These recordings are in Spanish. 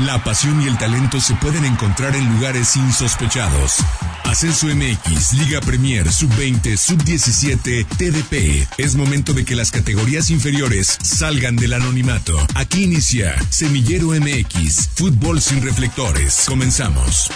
La pasión y el talento se pueden encontrar en lugares insospechados. Ascenso MX, Liga Premier, Sub-20, Sub-17, TDP. Es momento de que las categorías inferiores salgan del anonimato. Aquí inicia Semillero MX, Fútbol sin reflectores. Comenzamos.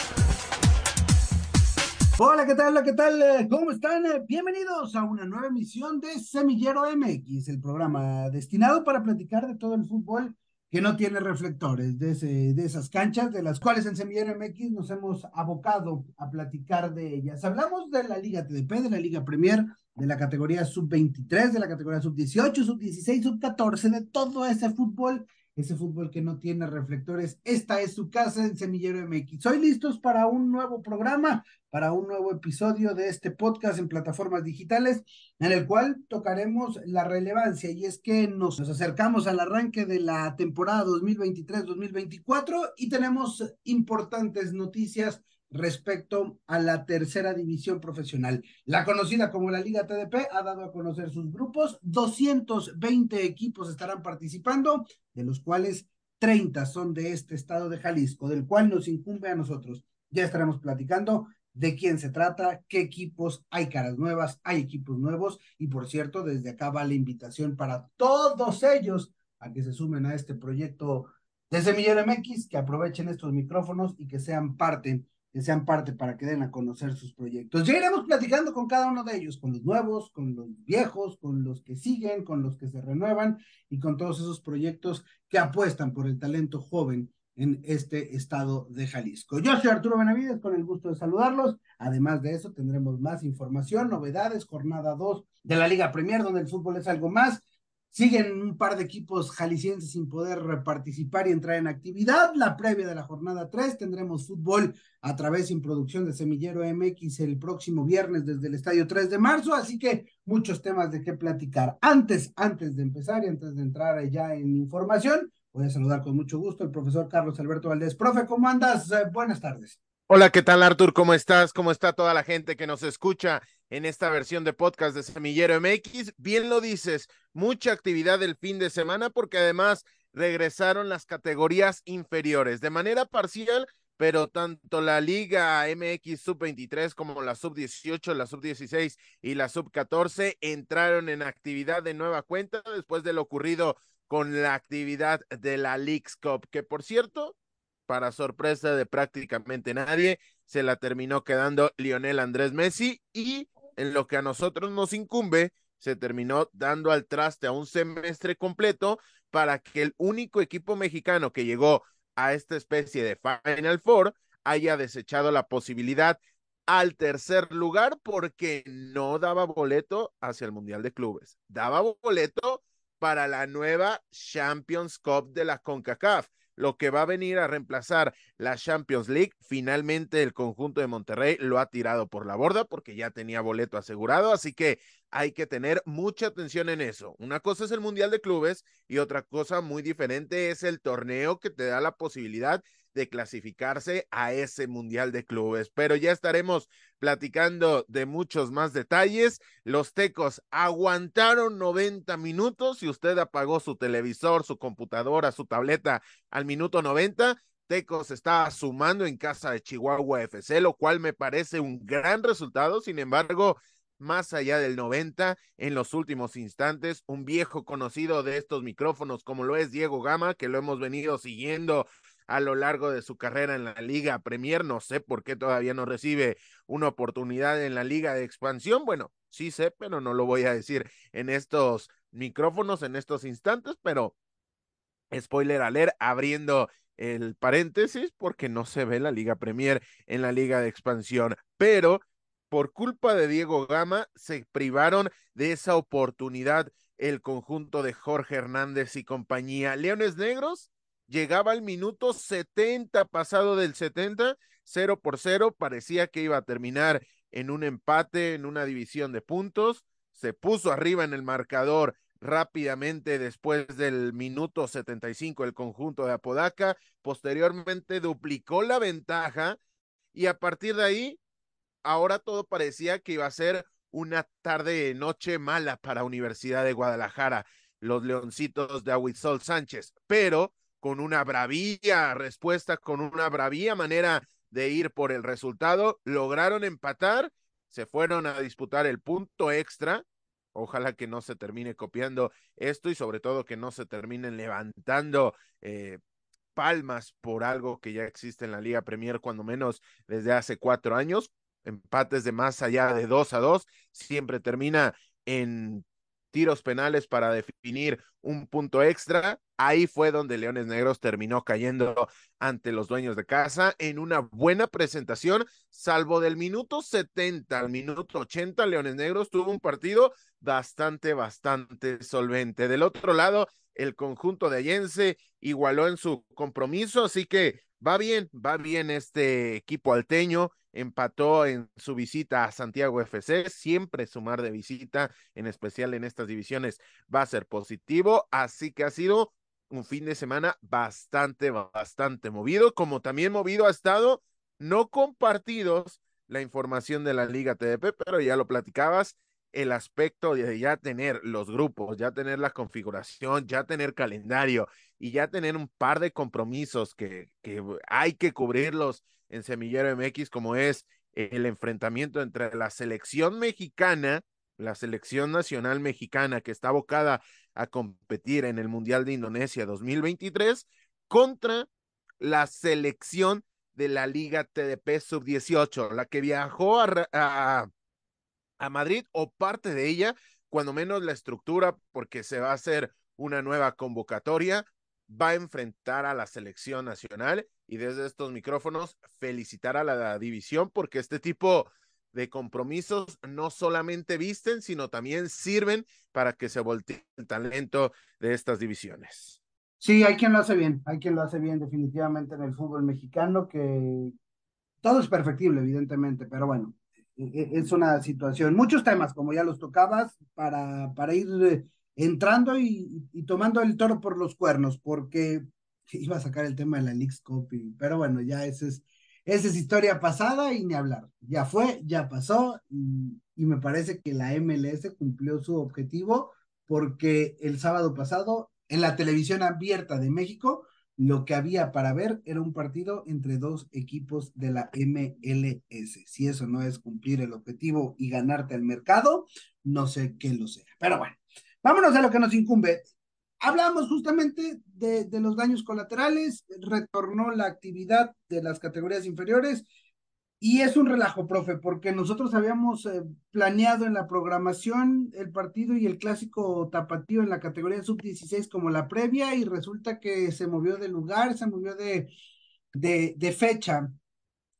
Hola, ¿qué tal? ¿qué tal? ¿Cómo están? Bienvenidos a una nueva emisión de Semillero MX, el programa destinado para platicar de todo el fútbol que no tiene reflectores de, ese, de esas canchas, de las cuales en Semillero MX nos hemos abocado a platicar de ellas. Hablamos de la Liga TDP, de la Liga Premier, de la categoría sub-23, de la categoría sub-18, sub-16, sub-14, de todo ese fútbol, ese fútbol que no tiene reflectores. Esta es su casa en Semillero MX. Hoy listos para un nuevo programa, para un nuevo episodio de este podcast en plataformas digitales, en el cual tocaremos la relevancia y es que nos, acercamos al arranque de la temporada 2023-2024 y tenemos importantes noticias respecto a la tercera división profesional. La conocida como la Liga TDP ha dado a conocer sus grupos, 220 equipos estarán participando, de los cuales 30 son de este estado de Jalisco, del cual nos incumbe a nosotros. Ya estaremos platicando de quién se trata, qué equipos, hay caras nuevas, hay equipos nuevos y por cierto, desde acá va la invitación para todos ellos a que se sumen a este proyecto de Semillero MX, que aprovechen estos micrófonos y que sean parte, que sean parte para que den a conocer sus proyectos. Ya iremos platicando con cada uno de ellos, con los nuevos, con los viejos, con los que siguen, con los que se renuevan y con todos esos proyectos que apuestan por el talento joven en este estado de Jalisco. Yo soy Arturo Benavides, con el gusto de saludarlos. Además de eso, tendremos más información, novedades, jornada 2 de la Liga Premier, donde el fútbol es algo más. Siguen un par de equipos jaliscienses sin poder participar y entrar en actividad. La previa de la jornada 3 tendremos fútbol a través sin producción de Semillero MX el próximo viernes desde el estadio 3 de marzo, así que muchos temas de qué platicar. Antes, antes de empezar y antes de entrar ya en información, Voy a saludar con mucho gusto al profesor Carlos Alberto Valdés. Profe, ¿cómo andas? Eh, buenas tardes. Hola, ¿qué tal Artur? ¿Cómo estás? ¿Cómo está toda la gente que nos escucha en esta versión de podcast de Semillero MX? Bien lo dices, mucha actividad el fin de semana porque además regresaron las categorías inferiores de manera parcial, pero tanto la Liga MX Sub-23 como la Sub-18, la Sub-16 y la Sub-14 entraron en actividad de nueva cuenta después de lo ocurrido con la actividad de la Leagues Cup, que por cierto, para sorpresa de prácticamente nadie, se la terminó quedando Lionel Andrés Messi y en lo que a nosotros nos incumbe, se terminó dando al traste a un semestre completo para que el único equipo mexicano que llegó a esta especie de Final Four haya desechado la posibilidad al tercer lugar porque no daba boleto hacia el Mundial de Clubes, daba boleto para la nueva Champions Cup de la CONCACAF, lo que va a venir a reemplazar la Champions League. Finalmente el conjunto de Monterrey lo ha tirado por la borda porque ya tenía boleto asegurado, así que hay que tener mucha atención en eso. Una cosa es el Mundial de Clubes y otra cosa muy diferente es el torneo que te da la posibilidad de clasificarse a ese Mundial de Clubes. Pero ya estaremos platicando de muchos más detalles. Los tecos aguantaron 90 minutos. Si usted apagó su televisor, su computadora, su tableta al minuto 90, Tecos está sumando en casa de Chihuahua FC, lo cual me parece un gran resultado. Sin embargo, más allá del 90 en los últimos instantes. Un viejo conocido de estos micrófonos como lo es Diego Gama, que lo hemos venido siguiendo a lo largo de su carrera en la Liga Premier. No sé por qué todavía no recibe una oportunidad en la Liga de Expansión. Bueno, sí sé, pero no lo voy a decir en estos micrófonos, en estos instantes, pero spoiler alert, abriendo el paréntesis, porque no se ve la Liga Premier en la Liga de Expansión. Pero por culpa de Diego Gama, se privaron de esa oportunidad el conjunto de Jorge Hernández y compañía. Leones Negros llegaba al minuto 70, pasado del 70, 0 por 0, parecía que iba a terminar en un empate, en una división de puntos, se puso arriba en el marcador rápidamente después del minuto 75 el conjunto de Apodaca, posteriormente duplicó la ventaja y a partir de ahí, ahora todo parecía que iba a ser una tarde noche mala para Universidad de Guadalajara, los Leoncitos de Aguizol Sánchez, pero con una bravía respuesta, con una bravía manera de ir por el resultado, lograron empatar, se fueron a disputar el punto extra. Ojalá que no se termine copiando esto y sobre todo que no se terminen levantando eh, palmas por algo que ya existe en la Liga Premier, cuando menos desde hace cuatro años. Empates de más allá de dos a dos, siempre termina en tiros penales para definir un punto extra. Ahí fue donde Leones Negros terminó cayendo ante los dueños de casa en una buena presentación, salvo del minuto 70 al minuto 80, Leones Negros tuvo un partido bastante, bastante solvente. Del otro lado, el conjunto de Allense igualó en su compromiso, así que va bien, va bien este equipo alteño empató en su visita a Santiago FC, siempre sumar de visita, en especial en estas divisiones, va a ser positivo, así que ha sido un fin de semana bastante, bastante movido, como también movido ha estado, no compartidos la información de la Liga TDP, pero ya lo platicabas, el aspecto de ya tener los grupos, ya tener la configuración, ya tener calendario y ya tener un par de compromisos que, que hay que cubrirlos en Semillero MX, como es el enfrentamiento entre la selección mexicana, la selección nacional mexicana que está abocada a competir en el Mundial de Indonesia 2023 contra la selección de la Liga TDP Sub-18, la que viajó a, a, a, Madrid o parte de ella, cuando menos la estructura, porque se va a hacer una nueva convocatoria, va a enfrentar a la selección nacional y desde estos micrófonos felicitar a la división porque este tipo de compromisos no solamente visten, sino también sirven para que se voltee el talento de estas divisiones. Sí, hay quien lo hace bien, hay quien lo hace bien definitivamente en el fútbol mexicano, que todo es perfectible, evidentemente, pero bueno, e, e, es una situación, muchos temas, como ya los tocabas, para, para ir entrando y, y tomando el toro por los cuernos, porque iba a sacar el tema de la League Cup, pero bueno, ya esa es, esa es historia pasada y ni hablar. Ya fue, ya pasó y, y me parece que la MLS cumplió su objetivo porque el sábado pasado en la televisión abierta de México lo que había para ver era un partido entre dos equipos de la MLS. Si eso no es cumplir el objetivo y ganarte al mercado, no sé qué lo sea. Pero bueno, vámonos a lo que nos incumbe hablamos justamente de, los daños colaterales, retornó la actividad de las categorías inferiores y es un relajo, profe, porque nosotros habíamos eh, planeado en la programación el partido y el clásico tapatío en la categoría sub-16 como la previa y resulta que se movió de lugar, se movió de, de, de fecha.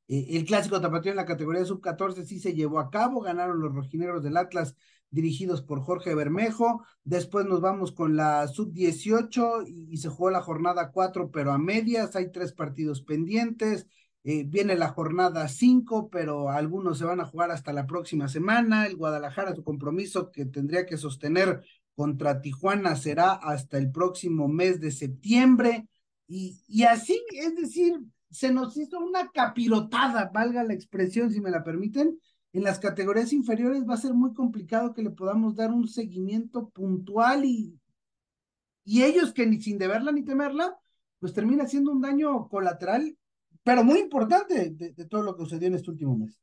Eh, el clásico tapatío en la categoría sub-14 sí se llevó a cabo, ganaron los rojineros del Atlas dirigidos por Jorge Bermejo. Después nos vamos con la sub-18 y, y, se jugó la jornada 4, pero a medias. Hay tres partidos pendientes. Eh, viene la jornada 5, pero algunos se van a jugar hasta la próxima semana. El Guadalajara, su compromiso que tendría que sostener contra Tijuana será hasta el próximo mes de septiembre. Y, y así, es decir, se nos hizo una capirotada, valga la expresión, si me la permiten, en las categorías inferiores va a ser muy complicado que le podamos dar un seguimiento puntual y, y ellos que ni sin deberla ni temerla, pues termina siendo un daño colateral, pero muy importante de, de todo lo que sucedió en este último mes.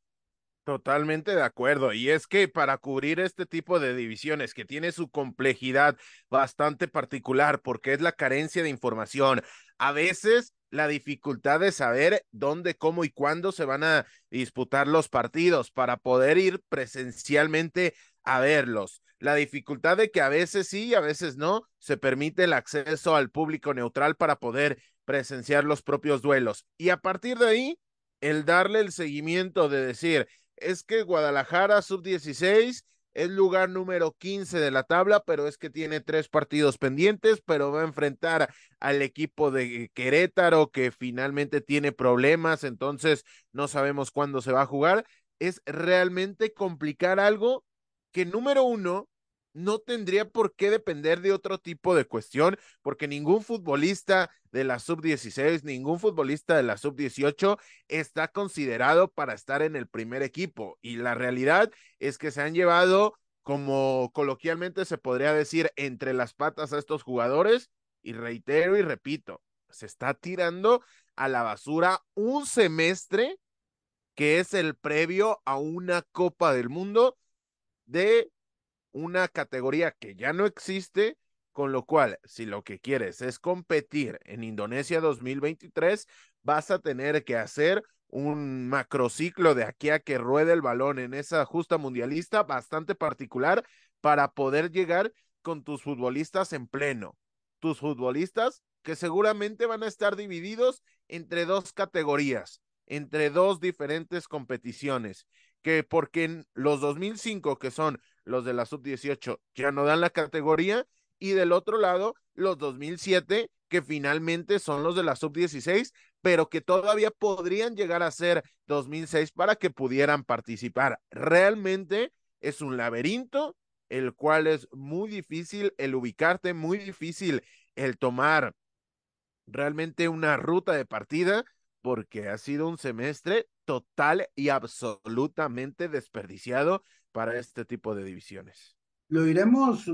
Totalmente de acuerdo. Y es que para cubrir este tipo de divisiones que tiene su complejidad bastante particular porque es la carencia de información, a veces la dificultad de saber dónde, cómo y cuándo se van a disputar los partidos para poder ir presencialmente a verlos. La dificultad de que a veces sí, a veces no, se permite el acceso al público neutral para poder presenciar los propios duelos. Y a partir de ahí, el darle el seguimiento de decir, es que Guadalajara sub-16 es lugar número 15 de la tabla, pero es que tiene tres partidos pendientes, pero va a enfrentar al equipo de Querétaro que finalmente tiene problemas, entonces no sabemos cuándo se va a jugar. Es realmente complicar algo que número uno no tendría por qué depender de otro tipo de cuestión, porque ningún futbolista de la sub-16, ningún futbolista de la sub-18 está considerado para estar en el primer equipo. Y la realidad es que se han llevado, como coloquialmente se podría decir, entre las patas a estos jugadores. Y reitero y repito, se está tirando a la basura un semestre que es el previo a una Copa del Mundo de una categoría que ya no existe, con lo cual, si lo que quieres es competir en Indonesia 2023, vas a tener que hacer un macrociclo de aquí a que ruede el balón en esa justa mundialista bastante particular para poder llegar con tus futbolistas en pleno. Tus futbolistas que seguramente van a estar divididos entre dos categorías, entre dos diferentes competiciones, que porque en los 2005, que son los de la sub-18, ya no dan la categoría, y del otro lado, los 2007, que finalmente son los de la sub-16, pero que todavía podrían llegar a ser 2006 para que pudieran participar. Realmente es un laberinto, el cual es muy difícil el ubicarte, muy difícil el tomar realmente una ruta de partida, porque ha sido un semestre total y absolutamente desperdiciado para este tipo de divisiones. Lo iremos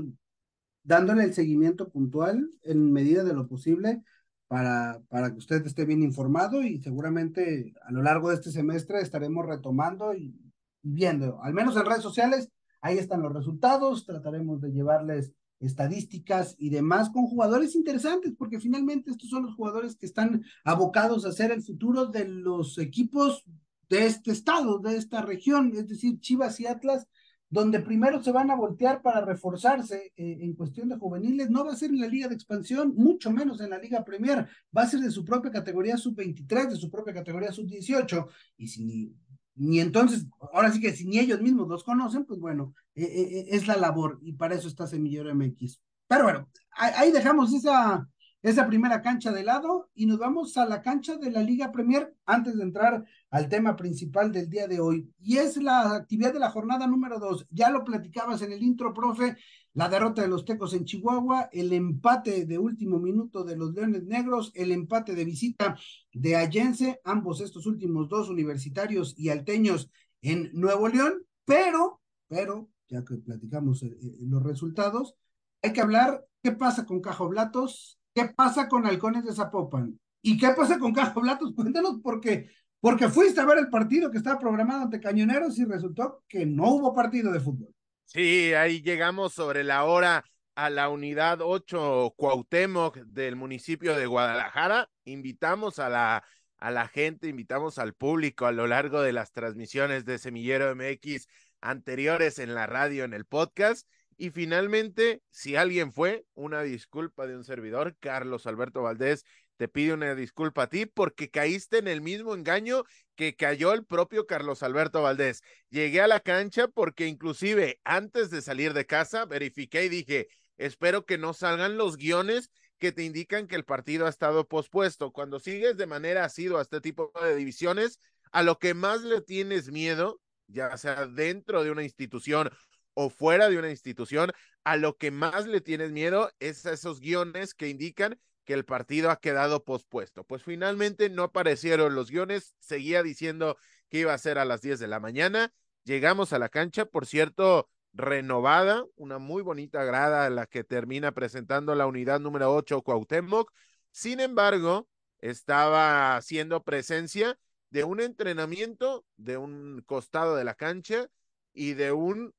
dándole el seguimiento puntual en medida de lo posible para, para que usted esté bien informado y seguramente a lo largo de este semestre estaremos retomando y, viendo, al menos en redes sociales, ahí están los resultados, trataremos de llevarles estadísticas y demás con jugadores interesantes, porque finalmente estos son los jugadores que están abocados a ser el futuro de los equipos de este estado, de esta región, es decir, Chivas y Atlas donde primero se van a voltear para reforzarse eh, en cuestión de juveniles, no va a ser en la liga de expansión, mucho menos en la liga Premier, va a ser de su propia categoría sub-23, de su propia categoría sub-18, y si ni, entonces, ahora sí que si ni ellos mismos los conocen, pues bueno, eh, eh, es la labor, y para eso está Semillero MX. Pero bueno, ahí dejamos esa, esa primera cancha de lado y nos vamos a la cancha de la Liga Premier antes de entrar al tema principal del día de hoy. Y es la actividad de la jornada número dos. Ya lo platicabas en el intro, profe, la derrota de los Tecos en Chihuahua, el empate de último minuto de los Leones Negros, el empate de visita de Allense, ambos estos últimos dos universitarios y alteños en Nuevo León, pero, pero, ya que platicamos eh, eh, los resultados, hay que hablar qué pasa con Cajo Blatos, ¿Qué pasa con Halcones de Zapopan? ¿Y qué pasa con Cajo Blatos? Cuéntanos porque, porque fuiste a ver el partido que estaba programado ante Cañoneros y resultó que no hubo partido de fútbol. Sí, ahí llegamos sobre la hora a la unidad 8 Cuauhtémoc del municipio de Guadalajara. Invitamos a la, a la gente, invitamos al público a lo largo de las transmisiones de Semillero MX anteriores en la radio, en el podcast y finalmente, si alguien fue, una disculpa de un servidor, Carlos Alberto Valdés, te pide una disculpa a ti porque caíste en el mismo engaño que cayó el propio Carlos Alberto Valdés. Llegué a la cancha porque inclusive antes de salir de casa verifiqué y dije, espero que no salgan los guiones que te indican que el partido ha estado pospuesto. Cuando sigues de manera asiduo a este tipo de divisiones, a lo que más le tienes miedo, ya sea dentro de una institución o fuera de una institución, a lo que más le tienes miedo es a esos guiones que indican que el partido ha quedado pospuesto. Pues finalmente no aparecieron los guiones, seguía diciendo que iba a ser a las 10 de la mañana. Llegamos a la cancha, por cierto, renovada, una muy bonita grada la que termina presentando la unidad número 8 Cuauhtémoc. Sin embargo, estaba haciendo presencia de un entrenamiento de un costado de la cancha y de un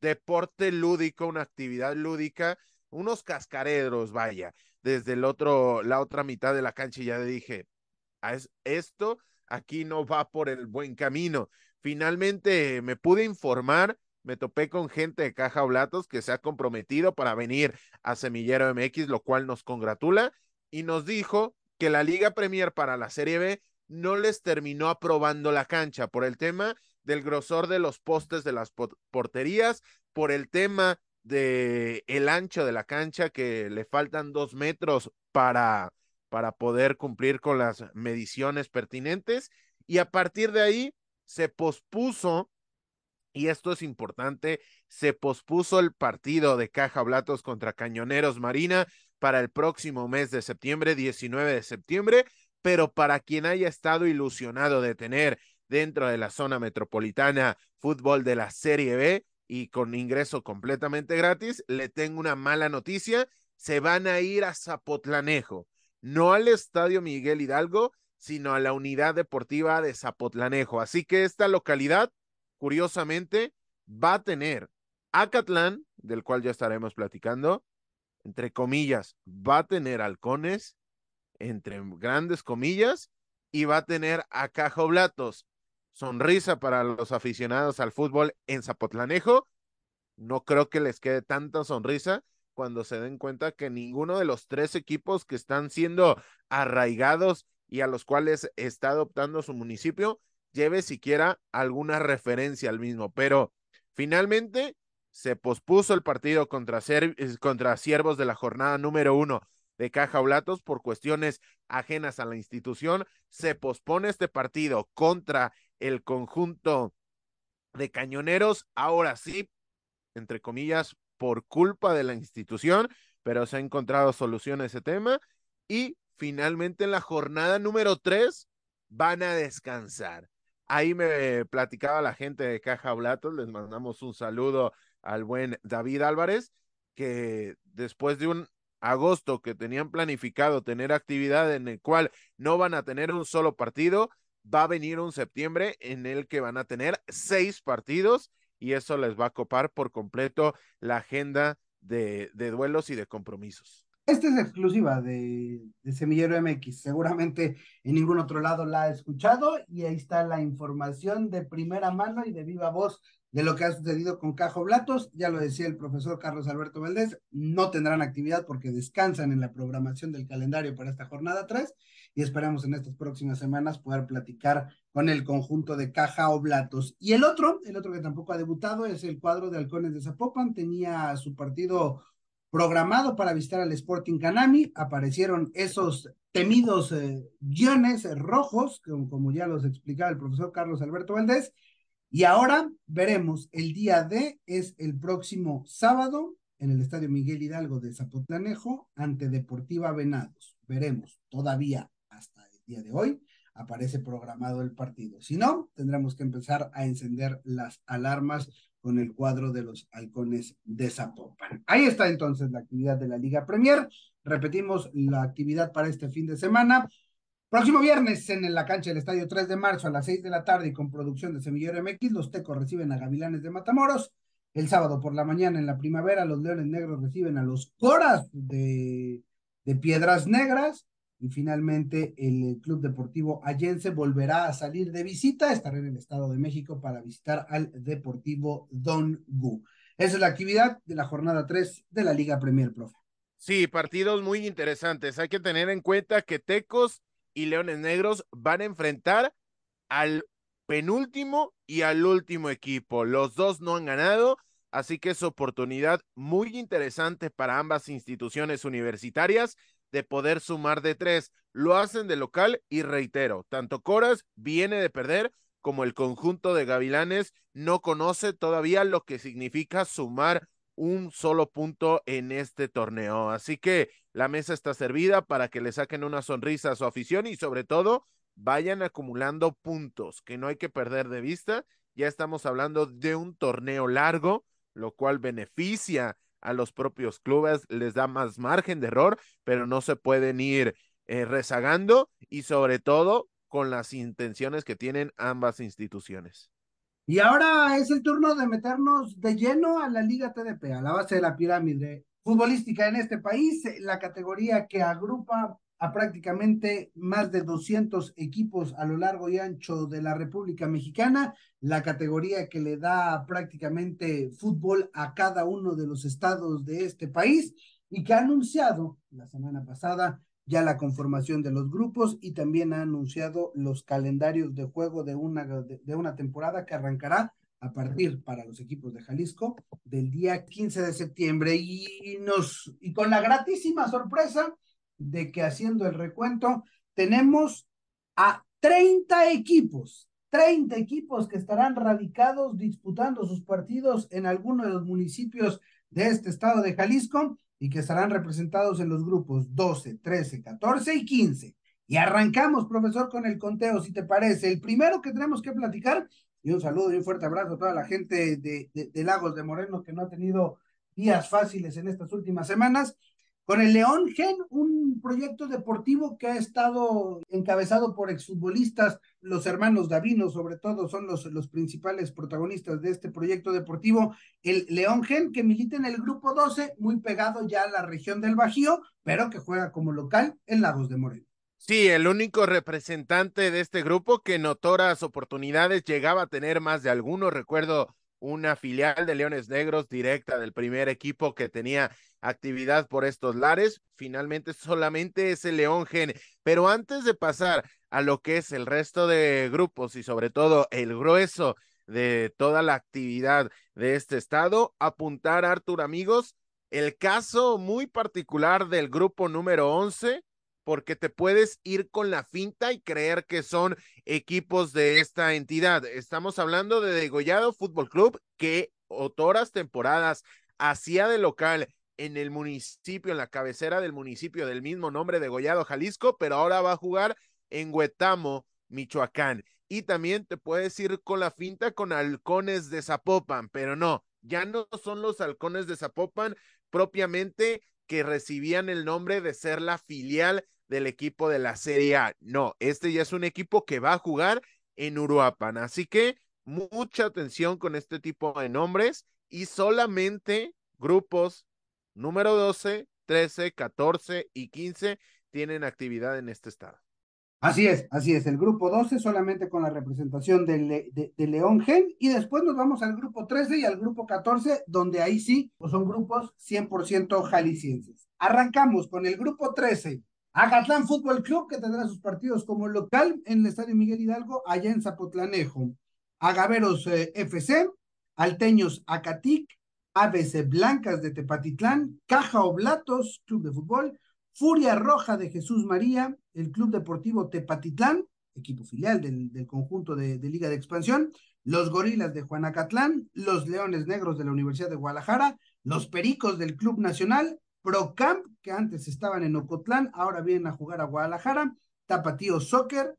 deporte lúdico, una actividad lúdica, unos cascareros, vaya, desde el otro, la otra mitad de la cancha y ya dije, ah, esto aquí no va por el buen camino. Finalmente me pude informar, me topé con gente de Caja Blatos que se ha comprometido para venir a Semillero MX, lo cual nos congratula y nos dijo que la Liga Premier para la Serie B no les terminó aprobando la cancha por el tema del grosor de los postes de las porterías, por el tema de el ancho de la cancha, que le faltan dos metros para, para poder cumplir con las mediciones pertinentes. Y a partir de ahí se pospuso, y esto es importante, se pospuso el partido de Caja Blatos contra Cañoneros Marina para el próximo mes de septiembre, 19 de septiembre, pero para quien haya estado ilusionado de tener dentro de la zona metropolitana fútbol de la Serie B y con ingreso completamente gratis, le tengo una mala noticia, se van a ir a Zapotlanejo. no al Estadio Miguel Hidalgo, sino a la Unidad Deportiva de Zapotlanejo. Así que esta localidad, curiosamente, va a tener Acatlán, del cual ya estaremos platicando, entre comillas, va a tener halcones, entre grandes comillas, y va a tener a Cajoblatos. Sonrisa para los aficionados al fútbol en Zapotlanejo. No creo que les quede tanta sonrisa cuando se den cuenta que ninguno de los tres equipos que están siendo arraigados y a los cuales está adoptando su municipio lleve siquiera alguna referencia al mismo. Pero finalmente se pospuso el partido contra, contra Siervos de la jornada número uno de Caja Blatos por cuestiones ajenas a la institución. Se pospone este partido contra el conjunto de cañoneros. Ahora sí, entre comillas, por culpa de la institución, pero se ha encontrado solución a ese tema. Y finalmente en la jornada número tres van a descansar. Ahí me platicaba la gente de Caja Blatos, les mandamos un saludo al buen David Álvarez, que después de un agosto que tenían planificado tener actividad en el cual no van a tener un solo partido, va a venir un septiembre en el que van a tener seis partidos y eso les va a copar por completo la agenda de, duelos y de compromisos. Esta es exclusiva de, de, Semillero MX. Seguramente en ningún otro lado la ha escuchado y ahí está la información de primera mano y de viva voz de lo que ha sucedido con Cajo Blatos. Ya lo decía el profesor Carlos Alberto Valdés, no tendrán actividad porque descansan en la programación del calendario para esta jornada 3 y esperamos en estas próximas semanas poder platicar con el conjunto de Caja Oblatos. Y el otro, el otro que tampoco ha debutado es el cuadro de Halcones de Zapopan, tenía su partido programado para visitar al Sporting Canami, aparecieron esos temidos eh, guiones rojos, como, como ya los explicaba el profesor Carlos Alberto Valdés, y ahora veremos, el día D es el próximo sábado en el Estadio Miguel Hidalgo de Zapotlanejo ante Deportiva Venados. Veremos todavía hasta el día de hoy aparece programado el partido. Si no, tendremos que empezar a encender las alarmas con el cuadro de los halcones de Zapopan. Ahí está entonces la actividad de la Liga Premier. Repetimos la actividad para este fin de semana. Próximo viernes en la cancha del Estadio 3 de marzo a las 6 de la tarde y con producción de Semillero MX, los Tecos reciben a Gavilanes de Matamoros. El sábado por la mañana en la primavera, los Leones Negros reciben a los Coras de, de Piedras Negras. Y finalmente el Club Deportivo Allense volverá a salir de visita, estará en el Estado de México para visitar al Deportivo Don Gu. Esa es la actividad de la jornada 3 de la Liga Premier, profe. Sí, partidos muy interesantes. Hay que tener en cuenta que Tecos y Leones Negros van a enfrentar al penúltimo y al último equipo. Los dos no han ganado, así que es oportunidad muy interesante para ambas instituciones universitarias de poder sumar de tres. Lo hacen de local y reitero, tanto Coras viene de perder como el conjunto de Gavilanes no conoce todavía lo que significa sumar un solo punto en este torneo. Así que la mesa está servida para que le saquen una sonrisa a su afición y sobre todo vayan acumulando puntos que no hay que perder de vista. Ya estamos hablando de un torneo largo, lo cual beneficia a los propios clubes, les da más margen de error, pero no se pueden ir eh, rezagando y sobre todo con las intenciones que tienen ambas instituciones. Y ahora es el turno de meternos de lleno a la Liga TDP, a la base de la pirámide futbolística en este país, la categoría que agrupa a prácticamente más de 200 equipos a lo largo y ancho de la República Mexicana, la categoría que le da prácticamente fútbol a cada uno de los estados de este país y que ha anunciado la semana pasada ya la conformación de los grupos y también ha anunciado los calendarios de juego de una, de, una temporada que arrancará a partir para los equipos de Jalisco del día 15 de septiembre y nos y con la gratísima sorpresa de que haciendo el recuento tenemos a 30 equipos, 30 equipos que estarán radicados disputando sus partidos en alguno de los municipios de este estado de Jalisco y que estarán representados en los grupos 12, 13, 14 y 15. Y arrancamos, profesor, con el conteo, si te parece. El primero que tenemos que platicar, y un saludo y un fuerte abrazo a toda la gente de, de, Lagos de Moreno que no ha tenido días fáciles en estas últimas semanas, con el León Gen, un proyecto deportivo que ha estado encabezado por exfutbolistas, los hermanos Davino, sobre todo, son los, los principales protagonistas de este proyecto deportivo. El León Gen, que milita en el grupo 12, muy pegado ya a la región del Bajío, pero que juega como local en Lagos de Moreno. Sí, el único representante de este grupo que en notoras oportunidades llegaba a tener más de algunos. Recuerdo una filial de Leones Negros directa del primer equipo que tenía actividad por estos lares. Finalmente solamente es el León Gen. Pero antes de pasar a lo que es el resto de grupos y sobre todo el grueso de toda la actividad de este estado, apuntar, Artur, amigos, el caso muy particular del grupo número 11 porque te puedes ir con la finta y creer que son equipos de esta entidad. Estamos hablando de Degollado Fútbol Club, que otoras temporadas hacía de local en el municipio, en la cabecera del municipio del mismo nombre, Degollado, Jalisco, pero ahora va a jugar en Huetamo, Michoacán. Y también te puedes ir con la finta con halcones de Zapopan, pero no, ya no son los halcones de Zapopan propiamente que recibían el nombre de ser la filial del equipo de la Serie A. No, este ya es un equipo que va a jugar en Uruapan. Así que mucha atención con este tipo de nombres y solamente grupos número 12, 13, 14 y 15 tienen actividad en este estado. Así es, así es. El grupo 12 solamente con la representación de, León Gen y después nos vamos al grupo 13 y al grupo 14, donde ahí sí son grupos 100% jaliscienses. Arrancamos con el grupo 13, Acatlán Fútbol Club, que tendrá sus partidos como local en el Estadio Miguel Hidalgo, allá en Zapotlanejo. Agaveros eh, FC, Alteños Acatic, ABC Blancas de Tepatitlán, Caja Oblatos, Club de Fútbol, Furia Roja de Jesús María, el Club Deportivo Tepatitlán, equipo filial del, del conjunto de, de, Liga de Expansión, los Gorilas de Juanacatlán, los Leones Negros de la Universidad de Guadalajara, los Pericos del Club Nacional, Procamp, que antes estaban en Ocotlán, ahora vienen a jugar a Guadalajara, Tapatío Soccer,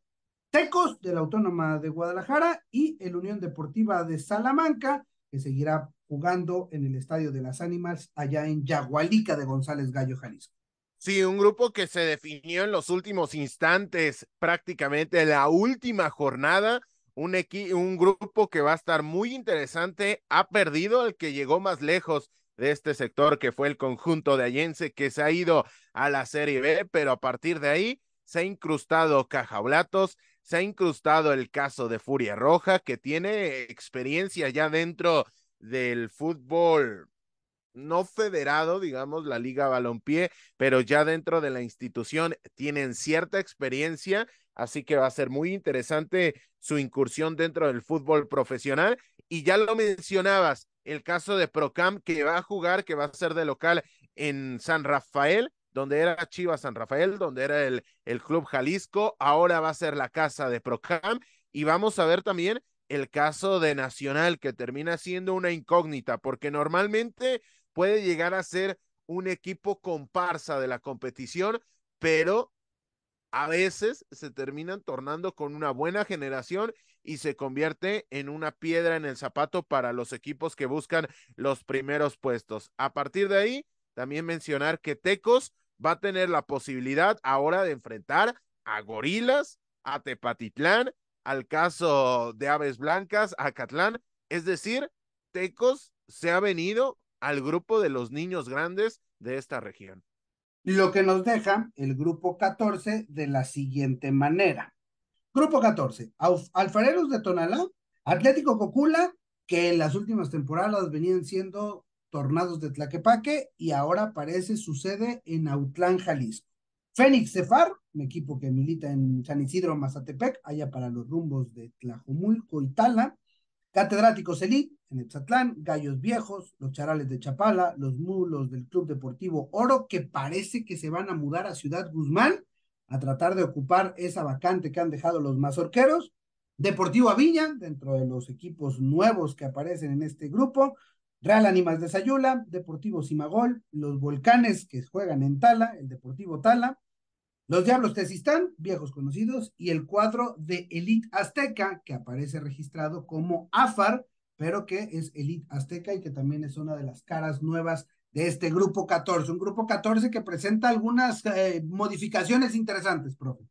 Tecos de la Autónoma de Guadalajara y el Unión Deportiva de Salamanca, que seguirá jugando en el Estadio de las Ánimas allá en Yagualica de González Gallo, Jalisco. Sí, un grupo que se definió en los últimos instantes, prácticamente la última jornada, un, un grupo que va a estar muy interesante, ha perdido el que llegó más lejos de este sector que fue el conjunto de Allense que se ha ido a la Serie B, pero a partir de ahí se ha incrustado Cajablatos, se ha incrustado el caso de Furia Roja, que tiene experiencia ya dentro del fútbol no federado, digamos, la Liga Balompié, pero ya dentro de la institución tienen cierta experiencia, así que va a ser muy interesante su incursión dentro del fútbol profesional. Y ya lo mencionabas, el caso de Procam que va a jugar, que va a ser de local en San Rafael, donde era Chivas San Rafael, donde era el, el Club Jalisco, ahora va a ser la casa de Procam y vamos a ver también el caso de Nacional, que termina siendo una incógnita, porque normalmente puede llegar a ser un equipo comparsa de la competición, pero a veces se terminan tornando con una buena generación y se convierte en una piedra en el zapato para los equipos que buscan los primeros puestos. A partir de ahí, también mencionar que Tecos va a tener la posibilidad ahora de enfrentar a Gorilas, a Tepatitlán, al caso de Aves Blancas, a Catlán. Es decir, Tecos se ha venido al grupo de los niños grandes de esta región. Lo que nos deja el grupo 14 de la siguiente manera. Grupo 14, Alfareros de Tonalá, Atlético Cocula, que en las últimas temporadas venían siendo Tornados de Tlaquepaque y ahora parece sucede en Autlán, Jalisco. Fénix Cefar, un equipo que milita en San Isidro, Mazatepec, allá para los rumbos de Tlajomulco y. Catedráticos Elite, en Etzatlán, Gallos Viejos, los Charales de Chapala, los Mulos del Club Deportivo Oro, que parece que se van a mudar a Ciudad Guzmán a tratar de ocupar esa vacante que han dejado los mazorqueros. Deportivo Aviña, dentro de los equipos nuevos que aparecen en este grupo. Real Animas de Sayula, Deportivo Simagol, los Volcanes que juegan en Tala, el Deportivo Tala, los Diablos Tezistán, viejos conocidos, y el cuadro de Elite Azteca, que aparece registrado como AFAR, pero que es Elite Azteca y que también es una de las caras nuevas de este grupo 14, un grupo 14 que presenta algunas eh, modificaciones interesantes, profe.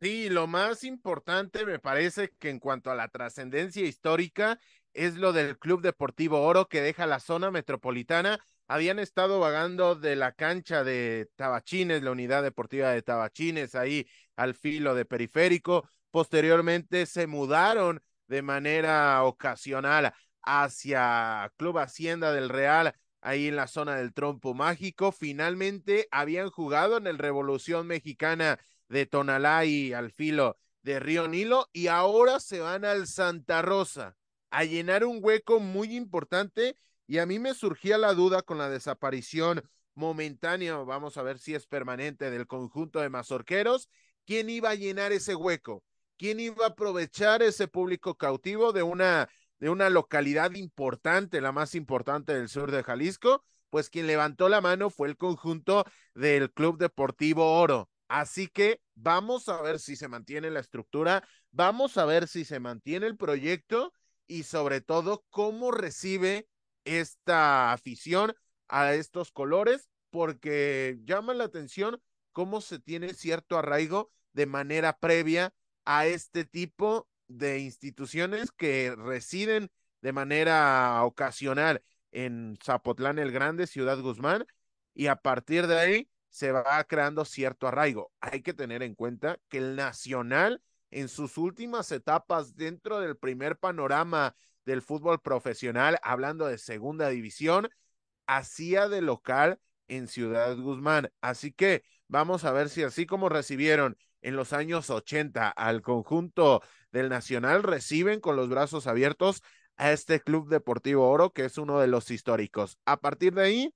Sí, lo más importante me parece que en cuanto a la trascendencia histórica es lo del Club Deportivo Oro que deja la zona metropolitana. Habían estado vagando de la cancha de Tabachines, la unidad deportiva de Tabachines, ahí al filo de periférico. Posteriormente se mudaron de manera ocasional hacia Club Hacienda del Real, ahí en la zona del trompo mágico. Finalmente habían jugado en el Revolución Mexicana de Tonalá y al filo de Río Nilo y ahora se van al Santa Rosa a llenar un hueco muy importante y a mí me surgía la duda con la desaparición momentánea, vamos a ver si es permanente del conjunto de mazorqueros, quién iba a llenar ese hueco, quién iba a aprovechar ese público cautivo de una de una localidad importante, la más importante del sur de Jalisco, pues quien levantó la mano fue el conjunto del Club Deportivo Oro. Así que vamos a ver si se mantiene la estructura, vamos a ver si se mantiene el proyecto y sobre todo cómo recibe esta afición a estos colores, porque llama la atención cómo se tiene cierto arraigo de manera previa a este tipo de instituciones que residen de manera ocasional en Zapotlán el Grande, Ciudad Guzmán, y a partir de ahí se va creando cierto arraigo. Hay que tener en cuenta que el Nacional en sus últimas etapas dentro del primer panorama del fútbol profesional, hablando de segunda división, hacía de local en Ciudad Guzmán. Así que vamos a ver si así como recibieron en los años 80 al conjunto del Nacional, reciben con los brazos abiertos a este Club Deportivo Oro, que es uno de los históricos. A partir de ahí,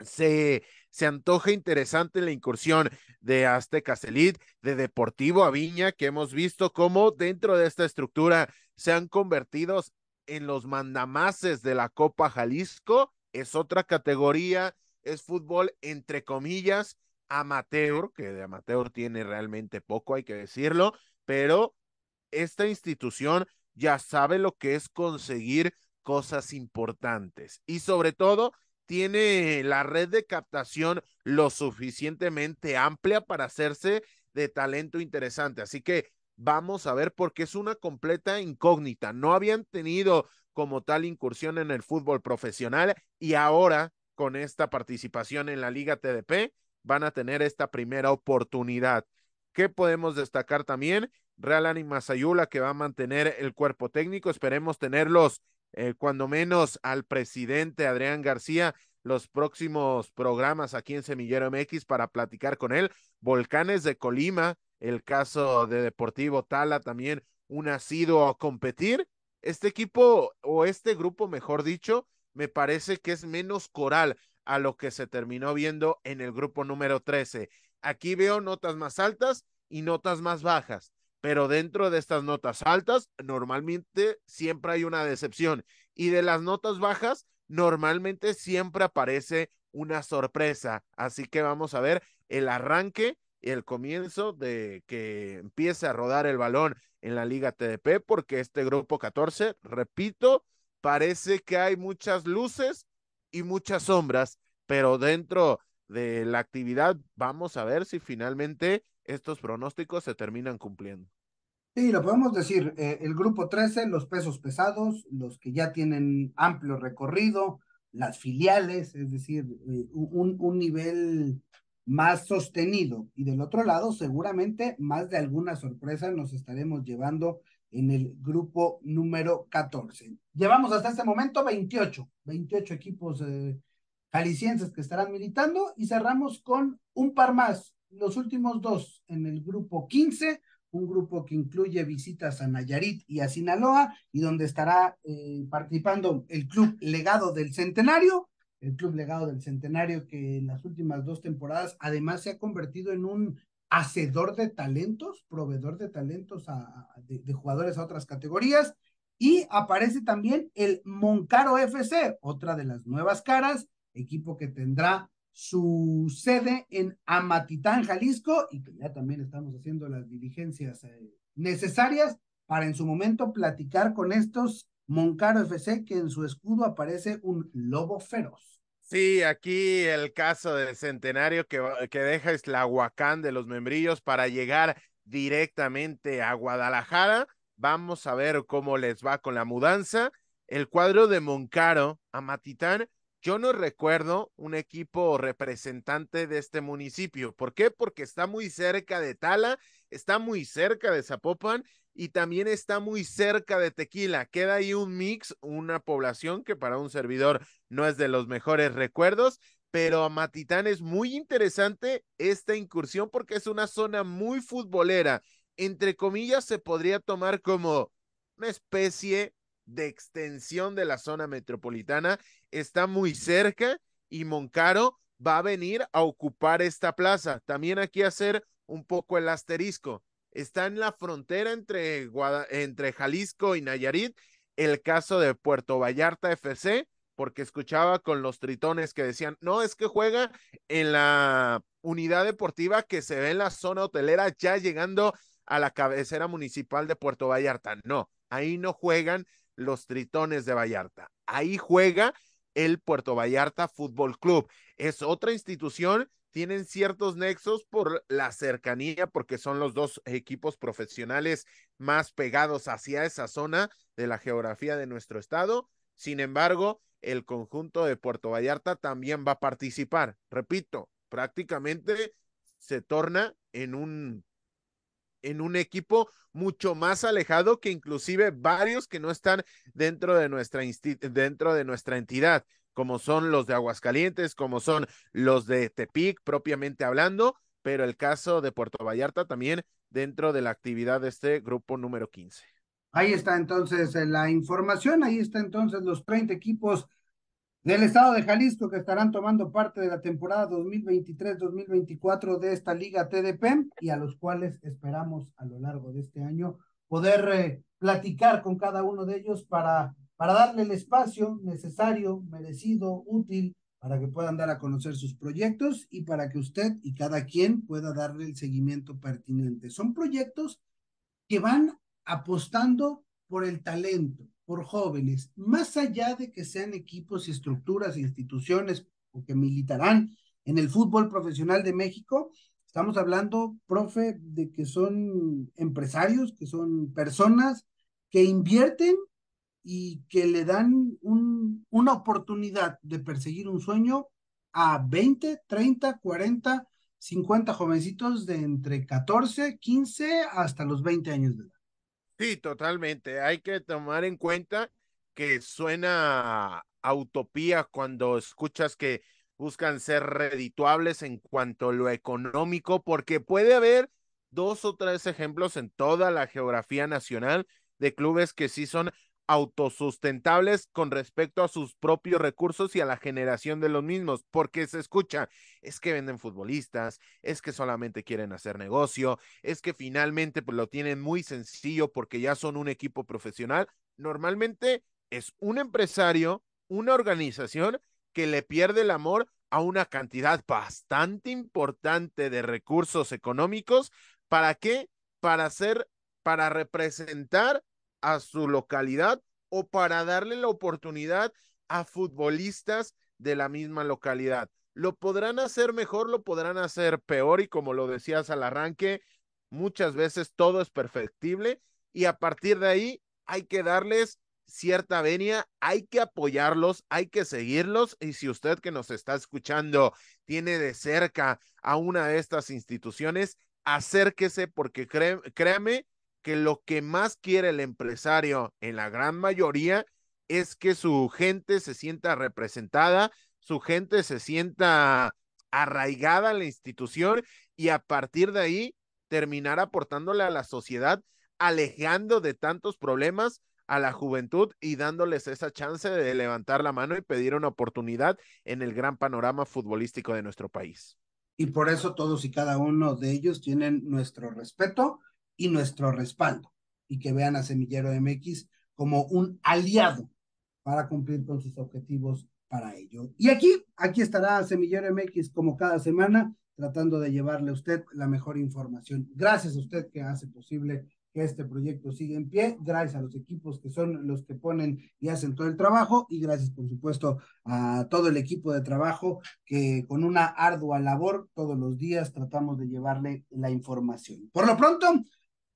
se, se antoja interesante la incursión de Azteca Elite, de Deportivo Aviña, que hemos visto cómo dentro de esta estructura se han convertido en los mandamases de la Copa Jalisco. Es otra categoría, es fútbol entre comillas amateur, que de amateur tiene realmente poco, hay que decirlo, pero esta institución ya sabe lo que es conseguir cosas importantes y sobre todo tiene la red de captación lo suficientemente amplia para hacerse de talento interesante. Así que vamos a ver porque es una completa incógnita. No habían tenido como tal incursión en el fútbol profesional y ahora con esta participación en la Liga TDP van a tener esta primera oportunidad. ¿Qué podemos destacar también? Real Anima Sayula que va a mantener el cuerpo técnico. Esperemos tenerlos eh, cuando menos al presidente Adrián García los próximos programas aquí en Semillero MX para platicar con él. Volcanes de Colima, el caso de Deportivo Tala también, un asiduo a competir. Este equipo o este grupo, mejor dicho, me parece que es menos coral a lo que se terminó viendo en el grupo número 13. Aquí veo notas más altas y notas más bajas pero dentro de estas notas altas, normalmente siempre hay una decepción y de las notas bajas, normalmente siempre aparece una sorpresa. Así que vamos a ver el arranque el comienzo de que empiece a rodar el balón en la Liga TDP, porque este grupo 14, repito, parece que hay muchas luces y muchas sombras, pero dentro de la actividad vamos a ver si finalmente estos pronósticos se terminan cumpliendo. Sí, lo podemos decir, eh, el grupo 13, los pesos pesados, los que ya tienen amplio recorrido, las filiales, es decir, eh, un, un nivel más sostenido. Y del otro lado, seguramente más de alguna sorpresa nos estaremos llevando en el grupo número 14. Llevamos hasta este momento 28, 28 equipos eh, jaliscienses que estarán militando y cerramos con un par más, los últimos dos en el grupo 15 un grupo que incluye visitas a Nayarit y a Sinaloa, y donde estará eh, participando el Club Legado del Centenario, el Club Legado del Centenario que en las últimas dos temporadas además se ha convertido en un hacedor de talentos, proveedor de talentos a, de, jugadores a otras categorías, y aparece también el Moncaro FC, otra de las nuevas caras, equipo que tendrá su sede en Amatitán, Jalisco, y que ya también estamos haciendo las diligencias eh, necesarias para en su momento platicar con estos Moncaro FC, que en su escudo aparece un lobo feroz. Sí, aquí el caso del centenario que, que deja Huacán de los membrillos para llegar directamente a Guadalajara. Vamos a ver cómo les va con la mudanza. El cuadro de Moncaro a yo no recuerdo un equipo representante de este municipio. ¿Por qué? Porque está muy cerca de Tala, está muy cerca de Zapopan y también está muy cerca de Tequila. Queda ahí un mix, una población que para un servidor no es de los mejores recuerdos, pero a Matitán es muy interesante esta incursión porque es una zona muy futbolera. Entre comillas, se podría tomar como una especie de extensión de la zona metropolitana. Está muy cerca y Moncaro va a venir a ocupar esta plaza. También aquí hacer un poco el asterisco está en la frontera entre, entre Jalisco y Nayarit, el caso de Puerto Vallarta FC, porque escuchaba con los tritones que decían, no, es que juega en la unidad deportiva que se ve en la zona hotelera ya llegando a la cabecera municipal de Puerto Vallarta. No, ahí no juegan los tritones de Vallarta, ahí juega el Puerto Vallarta Fútbol Club. Es otra institución tienen ciertos nexos por la cercanía, porque son los dos equipos profesionales más pegados hacia esa zona de la geografía de nuestro estado. Sin embargo, el conjunto de Puerto Vallarta también va a participar. Repito, prácticamente se torna en un en un equipo mucho más alejado que inclusive varios que no están dentro de nuestra dentro de nuestra entidad como son los de Aguascalientes, como son los de Tepic propiamente hablando, pero el caso de Puerto Vallarta también dentro de la actividad de este grupo número 15. Ahí está entonces eh, la información, ahí está entonces los 30 equipos del estado de Jalisco que estarán tomando parte de la temporada 2023-2024 de esta liga TDP y a los cuales esperamos a lo largo de este año poder eh, platicar con cada uno de ellos para para darle el espacio necesario, merecido, útil, para que puedan dar a conocer sus proyectos y para que usted y cada quien pueda darle el seguimiento pertinente. Son proyectos que van apostando por el talento, por jóvenes, más allá de que sean equipos y estructuras instituciones o que militarán en el fútbol profesional de México, estamos hablando, profe, de que son empresarios, que son personas que invierten y que le dan un, una oportunidad de perseguir un sueño a 20, 30, 40, 50 jovencitos de entre 14, 15 hasta los 20 años de edad. Sí, totalmente. Hay que tomar en cuenta que suena utopía cuando escuchas que buscan ser redituables en cuanto a lo económico, porque puede haber dos o tres ejemplos en toda la geografía nacional de clubes que sí son autosustentables con respecto a sus propios recursos y a la generación de los mismos, porque se escucha, es que venden futbolistas, es que solamente quieren hacer negocio, es que finalmente pues, lo tienen muy sencillo porque ya son un equipo profesional. Normalmente es un empresario, una organización que le pierde el amor a una cantidad bastante importante de recursos económicos. ¿Para qué? Para hacer, para representar a su localidad o para darle la oportunidad a futbolistas de la misma localidad. Lo podrán hacer mejor, lo podrán hacer peor y como lo decías al arranque, muchas veces todo es perfectible y a partir de ahí hay que darles cierta venia, hay que apoyarlos, hay que seguirlos y si usted que nos está escuchando tiene de cerca a una de estas instituciones, acérquese porque créame que lo que más quiere el empresario en la gran mayoría es que su gente se sienta representada, su gente se sienta arraigada a la institución y a partir de ahí terminar aportándole a la sociedad, alejando de tantos problemas a la juventud y dándoles esa chance de levantar la mano y pedir una oportunidad en el gran panorama futbolístico de nuestro país. Y por eso todos y cada uno de ellos tienen nuestro respeto y nuestro respaldo y que vean a Semillero MX como un aliado para cumplir con sus objetivos para ello. Y aquí, aquí estará Semillero MX como cada semana tratando de llevarle a usted la mejor información. Gracias a usted que hace posible que este proyecto sigue en pie, gracias a los equipos que son los que ponen y hacen todo el trabajo y gracias por supuesto a todo el equipo de trabajo que con una ardua labor todos los días tratamos de llevarle la información. Por lo pronto,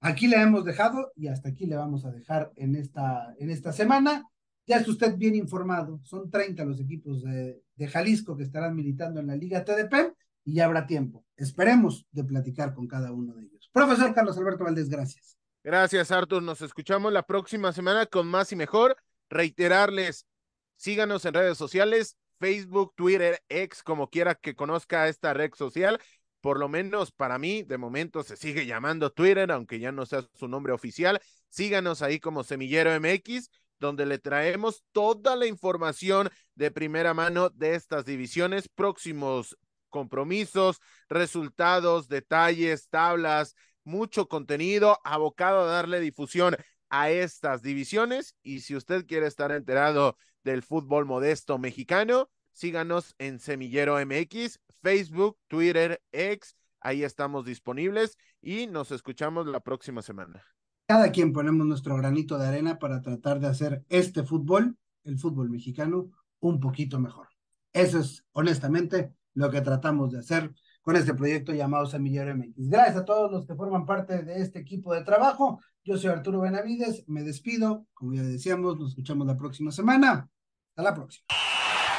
aquí le hemos dejado y hasta aquí le vamos a dejar en esta, en esta semana. Ya está usted bien informado, son 30 los equipos de, Jalisco que estarán militando en la Liga TDP y ya habrá tiempo. Esperemos de platicar con cada uno de ellos. Profesor Carlos Alberto Valdés, gracias. Gracias, Artur. Nos escuchamos la próxima semana con más y mejor. Reiterarles, síganos en redes sociales, Facebook, Twitter, X, como quiera que conozca esta red social. Por lo menos para mí, de momento se sigue llamando Twitter, aunque ya no sea su nombre oficial. Síganos ahí como Semillero MX, donde le traemos toda la información de primera mano de estas divisiones, próximos compromisos, resultados, detalles, tablas, mucho contenido abocado a darle difusión a estas divisiones. Y si usted quiere estar enterado del fútbol modesto mexicano, síganos en Semillero MX, Facebook, Twitter, X. Ahí estamos disponibles y nos escuchamos la próxima semana. Cada quien ponemos nuestro granito de arena para tratar de hacer este fútbol, el fútbol mexicano, un poquito mejor. Eso es, honestamente, lo que tratamos de hacer con este proyecto llamado Semillero MX. Gracias a todos los que forman parte de este equipo de trabajo. Yo soy Arturo Benavides, me despido. Como ya decíamos, nos escuchamos la próxima semana. Hasta la próxima.